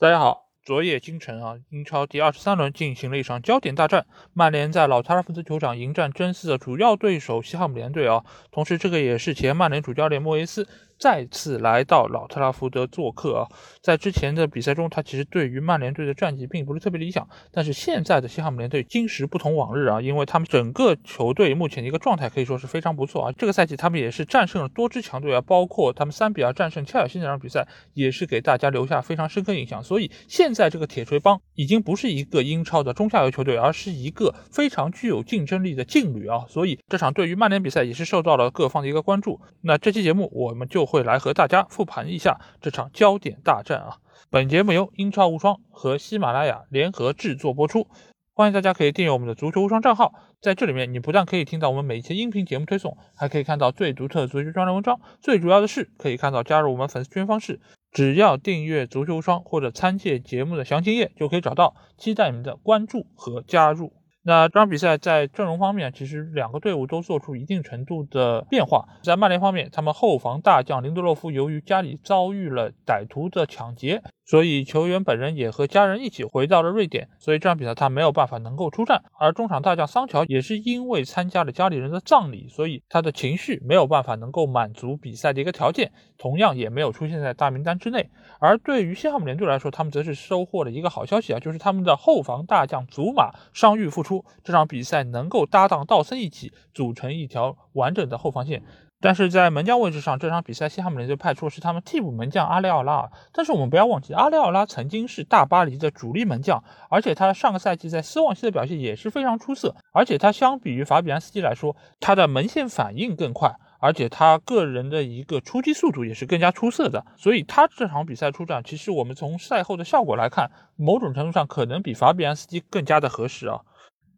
大家好，昨夜今晨啊，英超第二十三轮进行了一场焦点大战，曼联在老特拉福德球场迎战争四的主要对手西汉姆联队啊，同时这个也是前曼联主教练莫耶斯。再次来到老特拉福德做客啊，在之前的比赛中，他其实对于曼联队的战绩并不是特别理想。但是现在的西汉姆联队今时不同往日啊，因为他们整个球队目前的一个状态可以说是非常不错啊。这个赛季他们也是战胜了多支强队啊，包括他们三比二战胜切尔西那场比赛，也是给大家留下非常深刻印象。所以现在这个铁锤帮已经不是一个英超的中下游球队，而是一个非常具有竞争力的劲旅啊。所以这场对于曼联比赛也是受到了各方的一个关注。那这期节目我们就会来和大家复盘一下这场焦点大战啊！本节目由英超无双和喜马拉雅联合制作播出，欢迎大家可以订阅我们的足球无双账号，在这里面你不但可以听到我们每期音频节目推送，还可以看到最独特的足球专栏文章，最主要的是可以看到加入我们粉丝群方式，只要订阅足球无双或者参见节目的详情页就可以找到，期待你们的关注和加入。那这场比赛在阵容方面，其实两个队伍都做出一定程度的变化。在曼联方面，他们后防大将林德洛夫由于家里遭遇了歹徒的抢劫。所以球员本人也和家人一起回到了瑞典，所以这场比赛他没有办法能够出战。而中场大将桑乔也是因为参加了家里人的葬礼，所以他的情绪没有办法能够满足比赛的一个条件，同样也没有出现在大名单之内。而对于西汉姆联队来说，他们则是收获了一个好消息啊，就是他们的后防大将祖马伤愈复出，这场比赛能够搭档道森一起组成一条完整的后防线。但是在门将位置上，这场比赛西汉姆联队派出的是他们替补门将阿里奥拉。但是我们不要忘记，阿里奥拉曾经是大巴黎的主力门将，而且他上个赛季在斯旺西的表现也是非常出色。而且他相比于法比安斯基来说，他的门线反应更快，而且他个人的一个出击速度也是更加出色的。所以他这场比赛出战，其实我们从赛后的效果来看，某种程度上可能比法比安斯基更加的合适啊。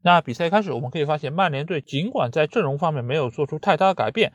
那比赛开始，我们可以发现曼联队尽管在阵容方面没有做出太大的改变。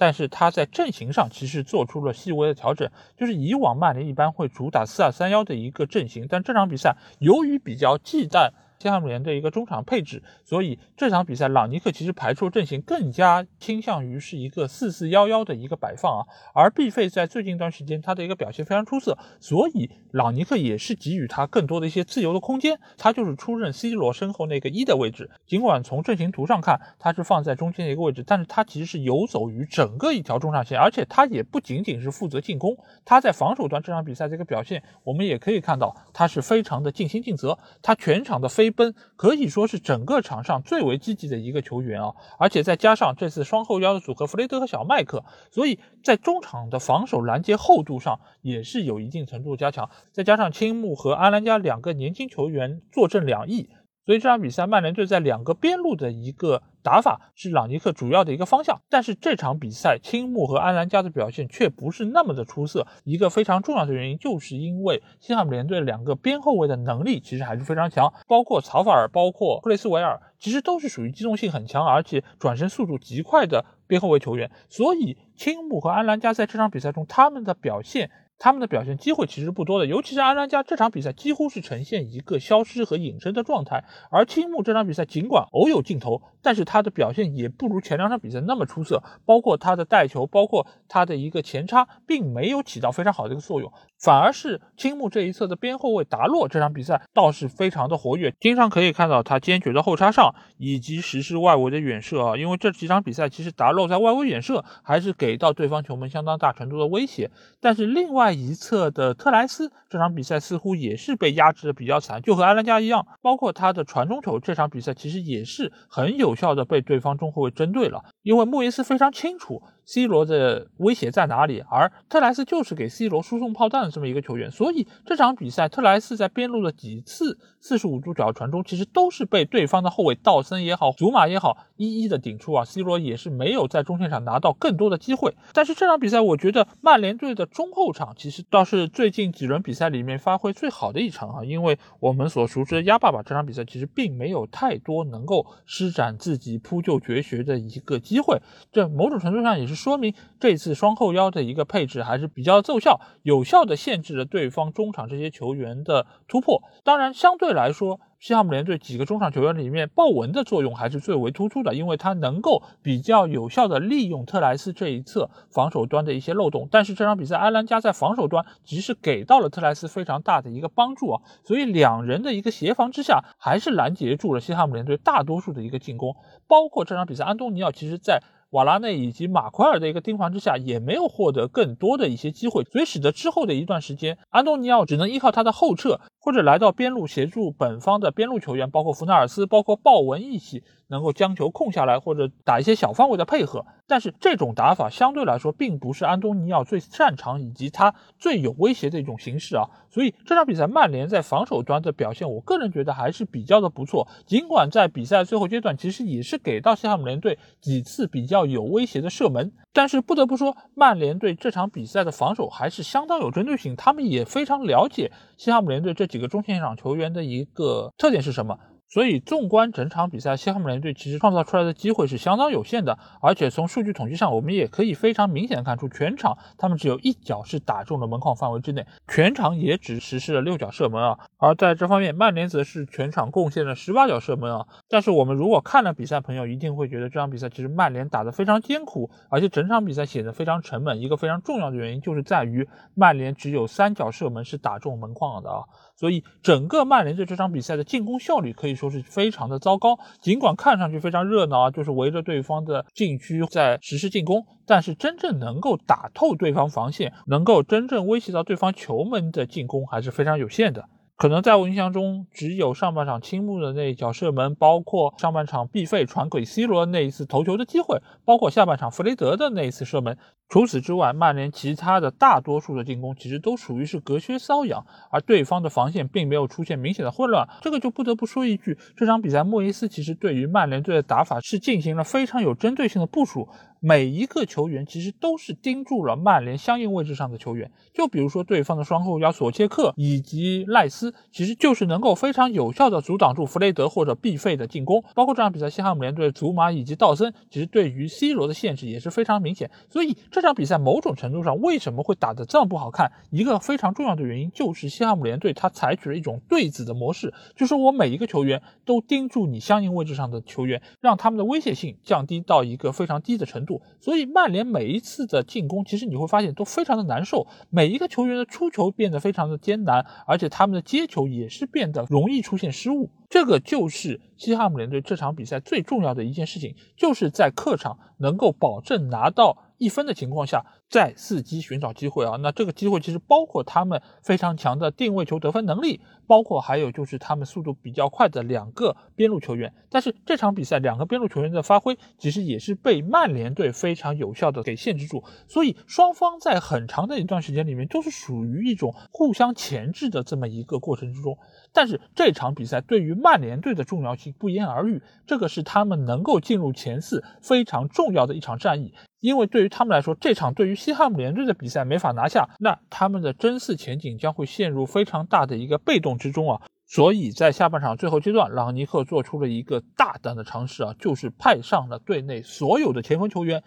但是他在阵型上其实做出了细微的调整，就是以往曼联一般会主打四二三幺的一个阵型，但这场比赛由于比较忌惮。西汉姆联的一个中场配置，所以这场比赛朗尼克其实排出阵型更加倾向于是一个四四幺幺的一个摆放啊，而毕费在最近一段时间他的一个表现非常出色，所以朗尼克也是给予他更多的一些自由的空间，他就是出任 C 罗身后那个一的位置，尽管从阵型图上看他是放在中间的一个位置，但是他其实是游走于整个一条中场线，而且他也不仅仅是负责进攻，他在防守端这场比赛这个表现，我们也可以看到他是非常的尽心尽责，他全场的飞。奔可以说是整个场上最为积极的一个球员啊，而且再加上这次双后腰的组合弗雷德和小麦克，所以在中场的防守拦截厚度上也是有一定程度加强。再加上青木和阿兰加两个年轻球员坐镇两翼。所以这场比赛，曼联队在两个边路的一个打法是朗尼克主要的一个方向。但是这场比赛，青木和安兰加的表现却不是那么的出色。一个非常重要的原因，就是因为西汉姆联队两个边后卫的能力其实还是非常强，包括曹法尔，包括布雷斯维尔，其实都是属于机动性很强，而且转身速度极快的边后卫球员。所以青木和安兰加在这场比赛中，他们的表现。他们的表现机会其实不多的，尤其是安兰加这场比赛几乎是呈现一个消失和隐身的状态，而青木这场比赛尽管偶有镜头，但是他的表现也不如前两场比赛那么出色，包括他的带球，包括他的一个前插，并没有起到非常好的一个作用。反而是青木这一侧的边后卫达洛这场比赛倒是非常的活跃，经常可以看到他坚决的后插上以及实施外围的远射啊。因为这几场比赛其实达洛在外围远射还是给到对方球门相当大程度的威胁。但是另外一侧的特莱斯这场比赛似乎也是被压制的比较惨，就和埃兰加一样，包括他的传中球这场比赛其实也是很有效的被对方中后卫针对了，因为莫耶斯非常清楚。C 罗的威胁在哪里？而特莱斯就是给 C 罗输送炮弹的这么一个球员，所以这场比赛特莱斯在边路的几次四十五度角传中，其实都是被对方的后卫道森也好、祖马也好一一的顶出啊。C 罗也是没有在中线上拿到更多的机会。但是这场比赛，我觉得曼联队的中后场其实倒是最近几轮比赛里面发挥最好的一场啊，因为我们所熟知的鸭爸爸这场比赛其实并没有太多能够施展自己扑救绝学的一个机会，这某种程度上也是。说明这次双后腰的一个配置还是比较奏效，有效的限制了对方中场这些球员的突破。当然，相对来说。西汉姆联队几个中场球员里面，鲍文的作用还是最为突出的，因为他能够比较有效的利用特莱斯这一侧防守端的一些漏洞。但是这场比赛，埃兰加在防守端其实给到了特莱斯非常大的一个帮助啊，所以两人的一个协防之下，还是拦截住了西汉姆联队大多数的一个进攻。包括这场比赛，安东尼奥其实在。瓦拉内以及马奎尔的一个盯防之下，也没有获得更多的一些机会，所以使得之后的一段时间，安东尼奥只能依靠他的后撤，或者来到边路协助本方的边路球员，包括弗纳尔斯，包括鲍文一起。能够将球控下来，或者打一些小范围的配合，但是这种打法相对来说并不是安东尼奥最擅长以及他最有威胁的一种形式啊。所以这场比赛曼联在防守端的表现，我个人觉得还是比较的不错。尽管在比赛最后阶段，其实也是给到西汉姆联队几次比较有威胁的射门，但是不得不说，曼联队这场比赛的防守还是相当有针对性，他们也非常了解西汉姆联队这几个中前场球员的一个特点是什么。所以，纵观整场比赛，西汉姆联队其实创造出来的机会是相当有限的，而且从数据统计上，我们也可以非常明显的看出，全场他们只有一脚是打中了门框范围之内，全场也只实施了六脚射门啊。而在这方面，曼联则是全场贡献了十八脚射门啊。但是我们如果看了比赛，朋友一定会觉得这场比赛其实曼联打得非常艰苦，而且整场比赛显得非常沉闷。一个非常重要的原因就是在于曼联只有三脚射门是打中门框的啊。所以整个曼联队这场比赛的进攻效率可以说是非常的糟糕。尽管看上去非常热闹啊，就是围着对方的禁区在实施进攻，但是真正能够打透对方防线，能够真正威胁到对方球门的进攻还是非常有限的。可能在我印象中，只有上半场青木的那一脚射门，包括上半场毕费传给 C 罗那一次头球的机会，包括下半场弗雷德的那一次射门。除此之外，曼联其他的大多数的进攻其实都属于是隔靴搔痒，而对方的防线并没有出现明显的混乱。这个就不得不说一句，这场比赛莫耶斯其实对于曼联队的打法是进行了非常有针对性的部署。每一个球员其实都是盯住了曼联相应位置上的球员，就比如说对方的双后腰索切克以及赖斯，其实就是能够非常有效的阻挡住弗雷德或者毕费的进攻。包括这场比赛，西汉姆联队的祖马以及道森，其实对于 C 罗的限制也是非常明显。所以这这场比赛某种程度上为什么会打得这么不好看？一个非常重要的原因就是西汉姆联队他采取了一种对子的模式，就是我每一个球员都盯住你相应位置上的球员，让他们的威胁性降低到一个非常低的程度。所以曼联每一次的进攻，其实你会发现都非常的难受，每一个球员的出球变得非常的艰难，而且他们的接球也是变得容易出现失误。这个就是西汉姆联队这场比赛最重要的一件事情，就是在客场能够保证拿到。一分的情况下，再伺机寻找机会啊！那这个机会其实包括他们非常强的定位球得分能力，包括还有就是他们速度比较快的两个边路球员。但是这场比赛两个边路球员的发挥，其实也是被曼联队非常有效的给限制住。所以双方在很长的一段时间里面都是属于一种互相钳制的这么一个过程之中。但是这场比赛对于曼联队的重要性不言而喻，这个是他们能够进入前四非常重要的一场战役。因为对于他们来说，这场对于西汉姆联队的比赛没法拿下，那他们的争四前景将会陷入非常大的一个被动之中啊。所以在下半场最后阶段，朗尼克做出了一个大胆的尝试啊，就是派上了队内所有的前锋球员。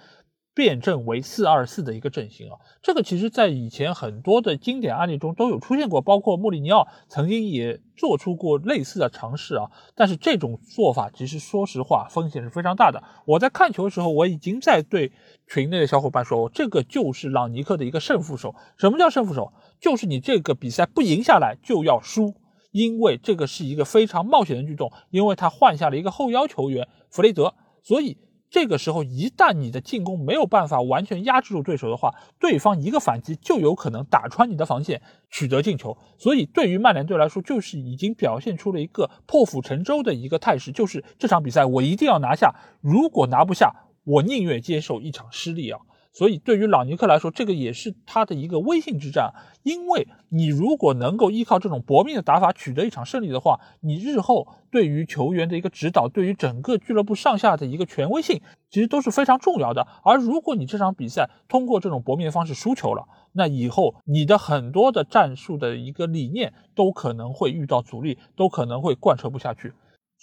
变阵为四二四的一个阵型啊，这个其实在以前很多的经典案例中都有出现过，包括穆里尼奥曾经也做出过类似的尝试啊。但是这种做法其实说实话风险是非常大的。我在看球的时候，我已经在对群内的小伙伴说，这个就是朗尼克的一个胜负手。什么叫胜负手？就是你这个比赛不赢下来就要输，因为这个是一个非常冒险的举动，因为他换下了一个后腰球员弗雷德，所以。这个时候，一旦你的进攻没有办法完全压制住对手的话，对方一个反击就有可能打穿你的防线，取得进球。所以，对于曼联队来说，就是已经表现出了一个破釜沉舟的一个态势，就是这场比赛我一定要拿下，如果拿不下，我宁愿接受一场失利啊。所以，对于朗尼克来说，这个也是他的一个威信之战。因为你如果能够依靠这种搏命的打法取得一场胜利的话，你日后对于球员的一个指导，对于整个俱乐部上下的一个权威性，其实都是非常重要的。而如果你这场比赛通过这种搏命的方式输球了，那以后你的很多的战术的一个理念都可能会遇到阻力，都可能会贯彻不下去。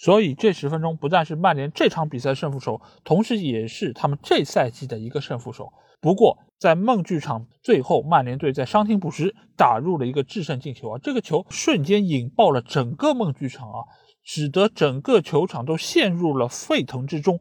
所以这十分钟不但是曼联这场比赛胜负手，同时也是他们这赛季的一个胜负手。不过在梦剧场最后，曼联队在伤停补时打入了一个制胜进球啊，这个球瞬间引爆了整个梦剧场啊，使得整个球场都陷入了沸腾之中。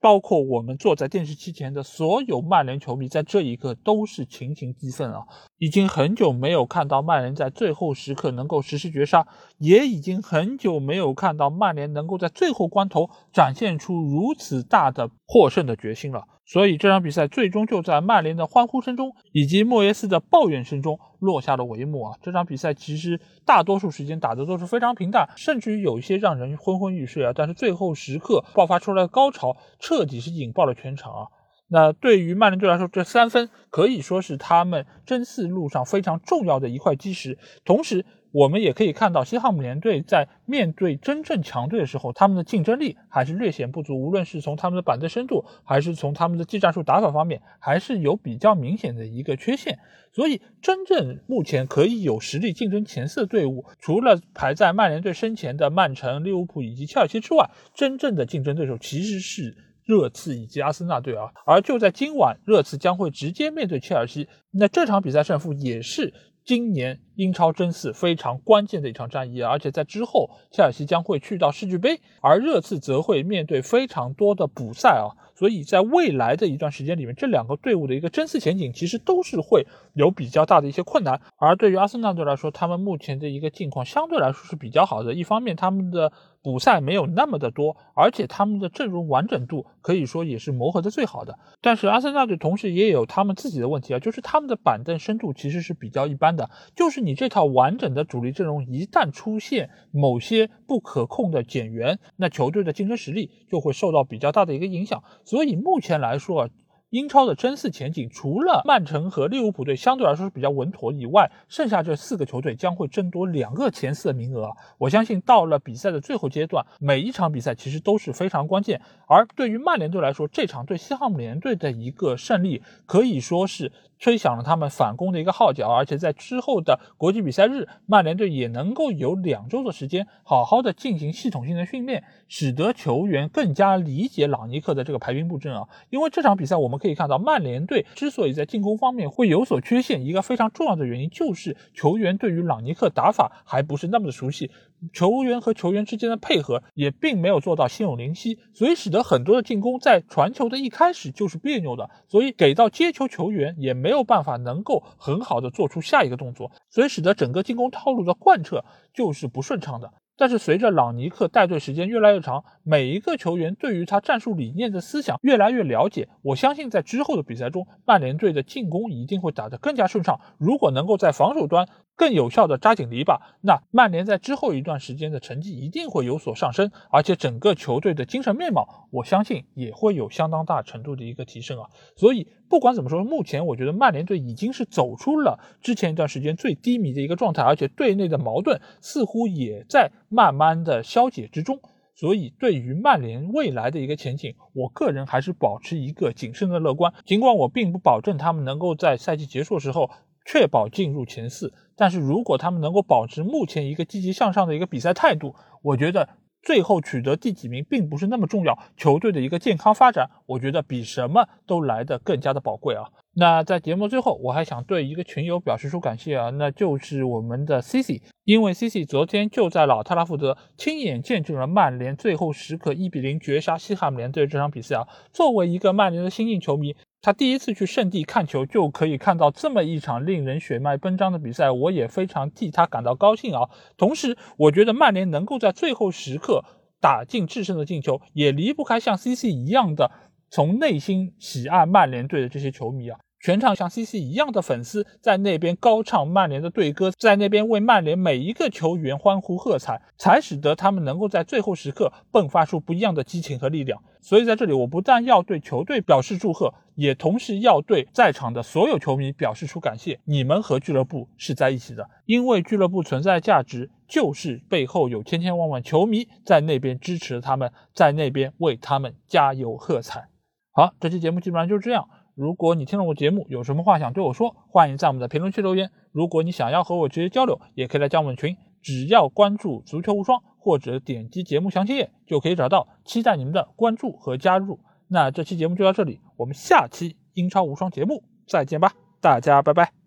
包括我们坐在电视机前的所有曼联球迷，在这一刻都是群情激愤啊！已经很久没有看到曼联在最后时刻能够实施绝杀，也已经很久没有看到曼联能够在最后关头展现出如此大的获胜的决心了。所以这场比赛最终就在曼联的欢呼声中，以及莫耶斯的抱怨声中落下了帷幕啊！这场比赛其实大多数时间打的都是非常平淡，甚至于有一些让人昏昏欲睡啊。但是最后时刻爆发出来的高潮，彻底是引爆了全场啊！那对于曼联队来说，这三分可以说是他们争四路上非常重要的一块基石，同时。我们也可以看到，西汉姆联队在面对真正强队的时候，他们的竞争力还是略显不足。无论是从他们的板凳深度，还是从他们的技战术打法方面，还是有比较明显的一个缺陷。所以，真正目前可以有实力竞争前四的队伍，除了排在曼联队身前的曼城、利物浦以及切尔西之外，真正的竞争对手其实是热刺以及阿森纳队啊。而就在今晚，热刺将会直接面对切尔西，那这场比赛胜负也是。今年英超争四非常关键的一场战役，而且在之后，切尔西将会去到世俱杯，而热刺则会面对非常多的补赛啊，所以在未来的一段时间里面，这两个队伍的一个争四前景其实都是会有比较大的一些困难。而对于阿森纳队来说，他们目前的一个境况相对来说是比较好的，一方面他们的。补赛没有那么的多，而且他们的阵容完整度可以说也是磨合的最好的。但是阿森纳队同时也有他们自己的问题啊，就是他们的板凳深度其实是比较一般的。就是你这套完整的主力阵容一旦出现某些不可控的减员，那球队的竞争实力就会受到比较大的一个影响。所以目前来说啊。英超的争四前景，除了曼城和利物浦队相对来说是比较稳妥以外，剩下这四个球队将会争夺两个前四的名额。我相信到了比赛的最后阶段，每一场比赛其实都是非常关键。而对于曼联队来说，这场对西汉姆联队的一个胜利，可以说是。吹响了他们反攻的一个号角，而且在之后的国际比赛日，曼联队也能够有两周的时间，好好的进行系统性的训练，使得球员更加理解朗尼克的这个排兵布阵啊。因为这场比赛我们可以看到，曼联队之所以在进攻方面会有所缺陷，一个非常重要的原因就是球员对于朗尼克打法还不是那么的熟悉。球员和球员之间的配合也并没有做到心有灵犀，所以使得很多的进攻在传球的一开始就是别扭的，所以给到接球球员也没有办法能够很好的做出下一个动作，所以使得整个进攻套路的贯彻就是不顺畅的。但是随着朗尼克带队时间越来越长，每一个球员对于他战术理念的思想越来越了解，我相信在之后的比赛中，曼联队的进攻一定会打得更加顺畅。如果能够在防守端更有效的扎紧篱笆，那曼联在之后一段时间的成绩一定会有所上升，而且整个球队的精神面貌，我相信也会有相当大程度的一个提升啊。所以不管怎么说，目前我觉得曼联队已经是走出了之前一段时间最低迷的一个状态，而且队内的矛盾似乎也在。慢慢的消解之中，所以对于曼联未来的一个前景，我个人还是保持一个谨慎的乐观。尽管我并不保证他们能够在赛季结束的时候确保进入前四，但是如果他们能够保持目前一个积极向上的一个比赛态度，我觉得。最后取得第几名并不是那么重要，球队的一个健康发展，我觉得比什么都来得更加的宝贵啊。那在节目最后，我还想对一个群友表示出感谢啊，那就是我们的 C C，因为 C C 昨天就在老特拉福德亲眼见证了曼联最后时刻一比零绝杀西汉姆联队这场比赛啊。作为一个曼联的新晋球迷。他第一次去圣地看球，就可以看到这么一场令人血脉奔张的比赛，我也非常替他感到高兴啊！同时，我觉得曼联能够在最后时刻打进制胜的进球，也离不开像 CC 一样的从内心喜爱曼联队的这些球迷啊。全场像 CC 一样的粉丝在那边高唱曼联的队歌，在那边为曼联每一个球员欢呼喝彩，才使得他们能够在最后时刻迸发出不一样的激情和力量。所以在这里，我不但要对球队表示祝贺，也同时要对在场的所有球迷表示出感谢。你们和俱乐部是在一起的，因为俱乐部存在的价值，就是背后有千千万万球迷在那边支持他们，在那边为他们加油喝彩。好，这期节目基本上就是这样。如果你听了我节目，有什么话想对我说，欢迎在我们的评论区留言。如果你想要和我直接交流，也可以来加我们群只要关注足球无双，或者点击节目详情页就可以找到。期待你们的关注和加入。那这期节目就到这里，我们下期英超无双节目再见吧，大家拜拜。